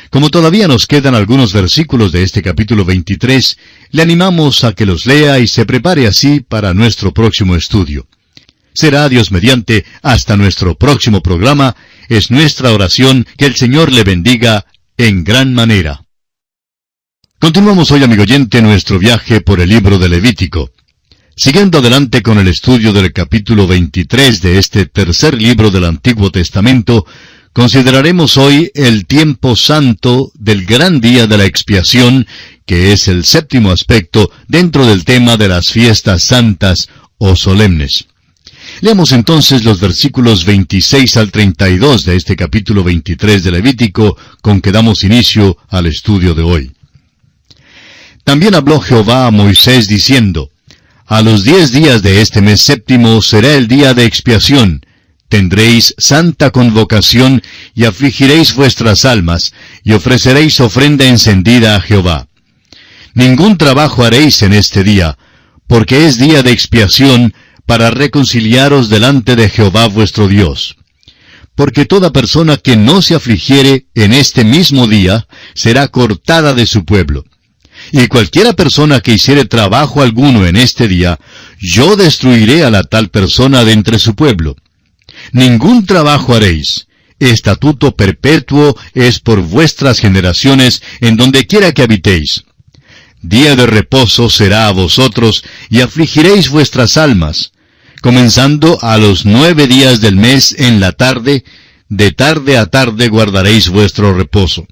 Como todavía nos quedan algunos versículos de este capítulo 23, le animamos a que los lea y se prepare así para nuestro próximo estudio. Será Dios mediante hasta nuestro próximo programa. Es nuestra oración que el Señor le bendiga en gran manera. Continuamos hoy, amigo oyente, nuestro viaje por el libro de Levítico. Siguiendo adelante con el estudio del capítulo 23 de este tercer libro del Antiguo Testamento, consideraremos hoy el tiempo santo del gran día de la expiación, que es el séptimo aspecto dentro del tema de las fiestas santas o solemnes. Leamos entonces los versículos 26 al 32 de este capítulo 23 de Levítico, con que damos inicio al estudio de hoy. También habló Jehová a Moisés diciendo, A los diez días de este mes séptimo será el día de expiación. Tendréis santa convocación y afligiréis vuestras almas, y ofreceréis ofrenda encendida a Jehová. Ningún trabajo haréis en este día, porque es día de expiación para reconciliaros delante de Jehová vuestro Dios. Porque toda persona que no se afligiere en este mismo día será cortada de su pueblo y cualquiera persona que hiciere trabajo alguno en este día, yo destruiré a la tal persona de entre su pueblo. Ningún trabajo haréis. Estatuto perpetuo es por vuestras generaciones en donde quiera que habitéis. Día de reposo será a vosotros, y afligiréis vuestras almas, comenzando a los nueve días del mes en la tarde, de tarde a tarde guardaréis vuestro reposo.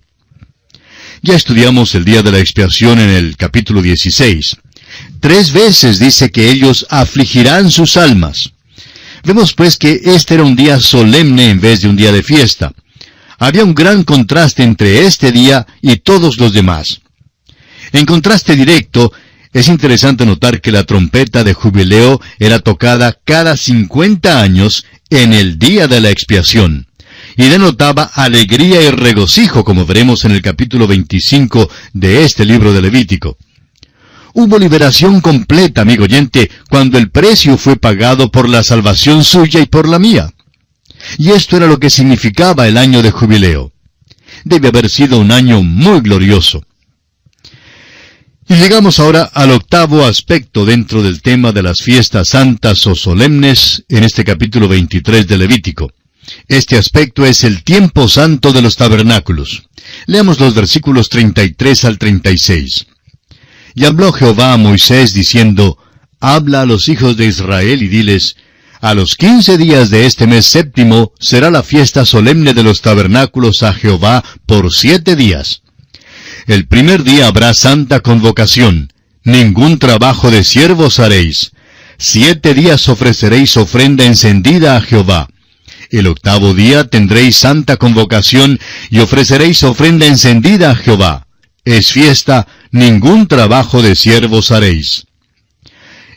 Ya estudiamos el día de la expiación en el capítulo 16. Tres veces dice que ellos afligirán sus almas. Vemos pues que este era un día solemne en vez de un día de fiesta. Había un gran contraste entre este día y todos los demás. En contraste directo, es interesante notar que la trompeta de jubileo era tocada cada 50 años en el día de la expiación y denotaba alegría y regocijo, como veremos en el capítulo 25 de este libro de Levítico. Hubo liberación completa, amigo oyente, cuando el precio fue pagado por la salvación suya y por la mía. Y esto era lo que significaba el año de jubileo. Debe haber sido un año muy glorioso. Y llegamos ahora al octavo aspecto dentro del tema de las fiestas santas o solemnes en este capítulo 23 de Levítico. Este aspecto es el tiempo santo de los tabernáculos. Leamos los versículos 33 al 36. Y habló Jehová a Moisés diciendo, Habla a los hijos de Israel y diles, A los quince días de este mes séptimo será la fiesta solemne de los tabernáculos a Jehová por siete días. El primer día habrá santa convocación, ningún trabajo de siervos haréis. Siete días ofreceréis ofrenda encendida a Jehová. El octavo día tendréis santa convocación y ofreceréis ofrenda encendida a Jehová. Es fiesta, ningún trabajo de siervos haréis.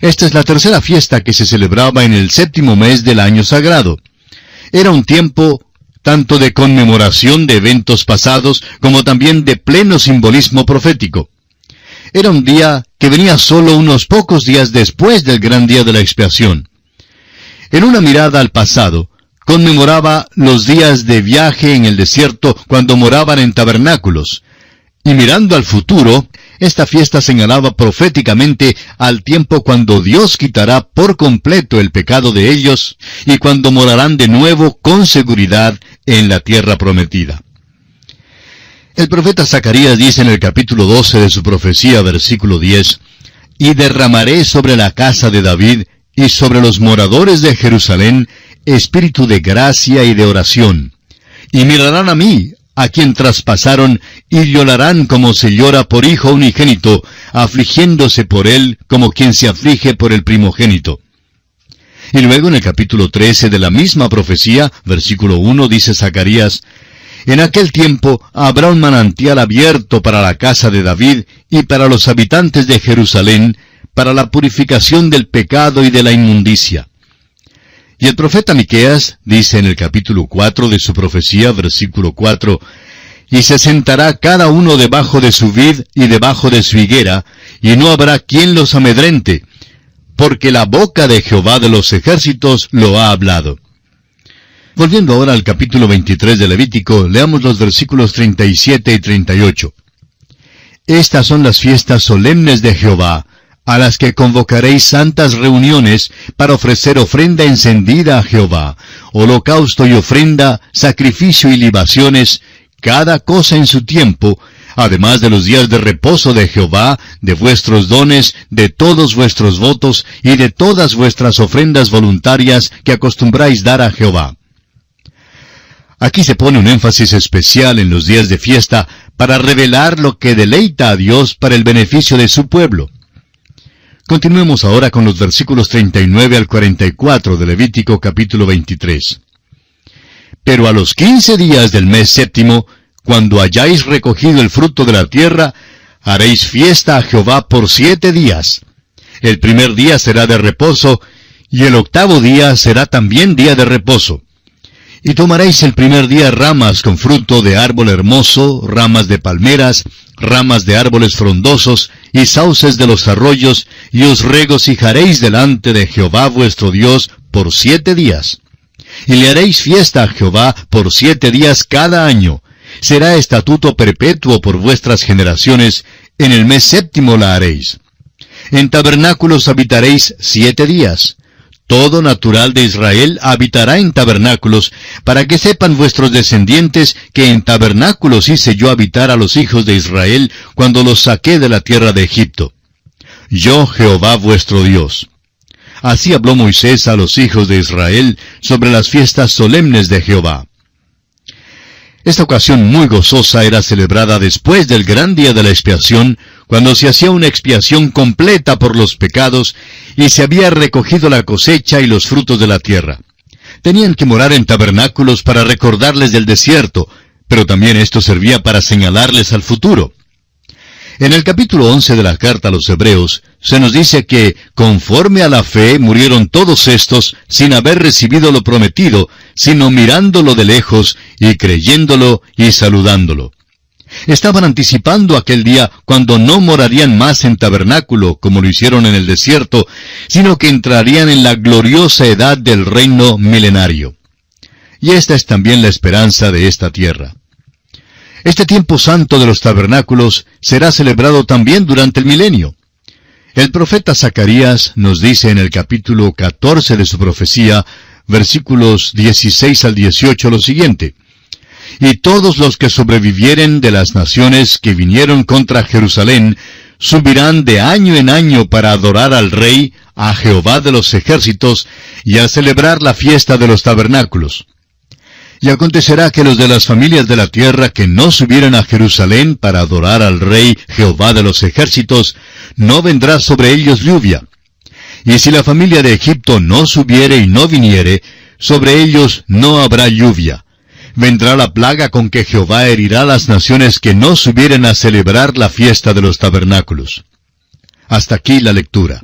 Esta es la tercera fiesta que se celebraba en el séptimo mes del año sagrado. Era un tiempo tanto de conmemoración de eventos pasados como también de pleno simbolismo profético. Era un día que venía solo unos pocos días después del gran día de la expiación. En una mirada al pasado, conmemoraba los días de viaje en el desierto cuando moraban en tabernáculos. Y mirando al futuro, esta fiesta señalaba proféticamente al tiempo cuando Dios quitará por completo el pecado de ellos y cuando morarán de nuevo con seguridad en la tierra prometida. El profeta Zacarías dice en el capítulo 12 de su profecía, versículo 10, Y derramaré sobre la casa de David y sobre los moradores de Jerusalén espíritu de gracia y de oración. Y mirarán a mí, a quien traspasaron, y llorarán como se llora por hijo unigénito, afligiéndose por él como quien se aflige por el primogénito. Y luego en el capítulo 13 de la misma profecía, versículo 1, dice Zacarías, En aquel tiempo habrá un manantial abierto para la casa de David y para los habitantes de Jerusalén, para la purificación del pecado y de la inmundicia. Y el profeta Miqueas dice en el capítulo 4 de su profecía, versículo 4, Y se sentará cada uno debajo de su vid y debajo de su higuera, y no habrá quien los amedrente, porque la boca de Jehová de los ejércitos lo ha hablado. Volviendo ahora al capítulo 23 de Levítico, leamos los versículos 37 y 38. Estas son las fiestas solemnes de Jehová, a las que convocaréis santas reuniones para ofrecer ofrenda encendida a Jehová, holocausto y ofrenda, sacrificio y libaciones, cada cosa en su tiempo, además de los días de reposo de Jehová, de vuestros dones, de todos vuestros votos y de todas vuestras ofrendas voluntarias que acostumbráis dar a Jehová. Aquí se pone un énfasis especial en los días de fiesta para revelar lo que deleita a Dios para el beneficio de su pueblo. Continuemos ahora con los versículos 39 al 44 de Levítico capítulo 23. Pero a los quince días del mes séptimo, cuando hayáis recogido el fruto de la tierra, haréis fiesta a Jehová por siete días. El primer día será de reposo, y el octavo día será también día de reposo. Y tomaréis el primer día ramas con fruto de árbol hermoso, ramas de palmeras, ramas de árboles frondosos, y sauces de los arroyos, y os regocijaréis delante de Jehová vuestro Dios por siete días. Y le haréis fiesta a Jehová por siete días cada año, será estatuto perpetuo por vuestras generaciones, en el mes séptimo la haréis. En tabernáculos habitaréis siete días. Todo natural de Israel habitará en tabernáculos, para que sepan vuestros descendientes que en tabernáculos hice yo habitar a los hijos de Israel cuando los saqué de la tierra de Egipto. Yo Jehová vuestro Dios. Así habló Moisés a los hijos de Israel sobre las fiestas solemnes de Jehová. Esta ocasión muy gozosa era celebrada después del gran día de la expiación, cuando se hacía una expiación completa por los pecados y se había recogido la cosecha y los frutos de la tierra. Tenían que morar en tabernáculos para recordarles del desierto, pero también esto servía para señalarles al futuro. En el capítulo 11 de la carta a los Hebreos se nos dice que, conforme a la fe, murieron todos estos sin haber recibido lo prometido, sino mirándolo de lejos y creyéndolo y saludándolo. Estaban anticipando aquel día cuando no morarían más en tabernáculo, como lo hicieron en el desierto, sino que entrarían en la gloriosa edad del reino milenario. Y esta es también la esperanza de esta tierra. Este tiempo santo de los tabernáculos será celebrado también durante el milenio. El profeta Zacarías nos dice en el capítulo 14 de su profecía, versículos 16 al 18, lo siguiente. Y todos los que sobrevivieren de las naciones que vinieron contra Jerusalén, subirán de año en año para adorar al Rey, a Jehová de los ejércitos, y a celebrar la fiesta de los tabernáculos. Y acontecerá que los de las familias de la tierra que no subieran a Jerusalén para adorar al Rey Jehová de los ejércitos, no vendrá sobre ellos lluvia. Y si la familia de Egipto no subiere y no viniere, sobre ellos no habrá lluvia. Vendrá la plaga con que Jehová herirá las naciones que no subieren a celebrar la fiesta de los tabernáculos. Hasta aquí la lectura.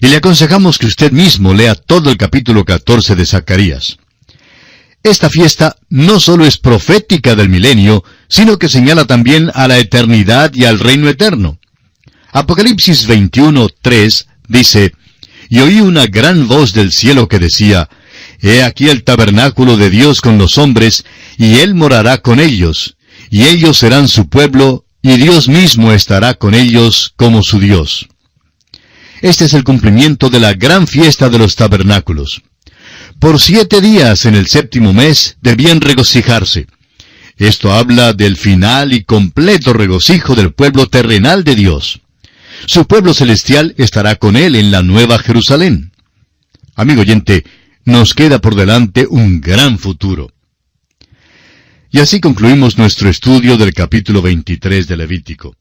Y le aconsejamos que usted mismo lea todo el capítulo 14 de Zacarías. Esta fiesta no solo es profética del milenio, sino que señala también a la eternidad y al reino eterno. Apocalipsis 21, 3 dice, Y oí una gran voz del cielo que decía, He aquí el tabernáculo de Dios con los hombres, y Él morará con ellos, y ellos serán su pueblo, y Dios mismo estará con ellos como su Dios. Este es el cumplimiento de la gran fiesta de los tabernáculos. Por siete días en el séptimo mes debían regocijarse. Esto habla del final y completo regocijo del pueblo terrenal de Dios. Su pueblo celestial estará con él en la nueva Jerusalén. Amigo oyente, nos queda por delante un gran futuro. Y así concluimos nuestro estudio del capítulo 23 de Levítico.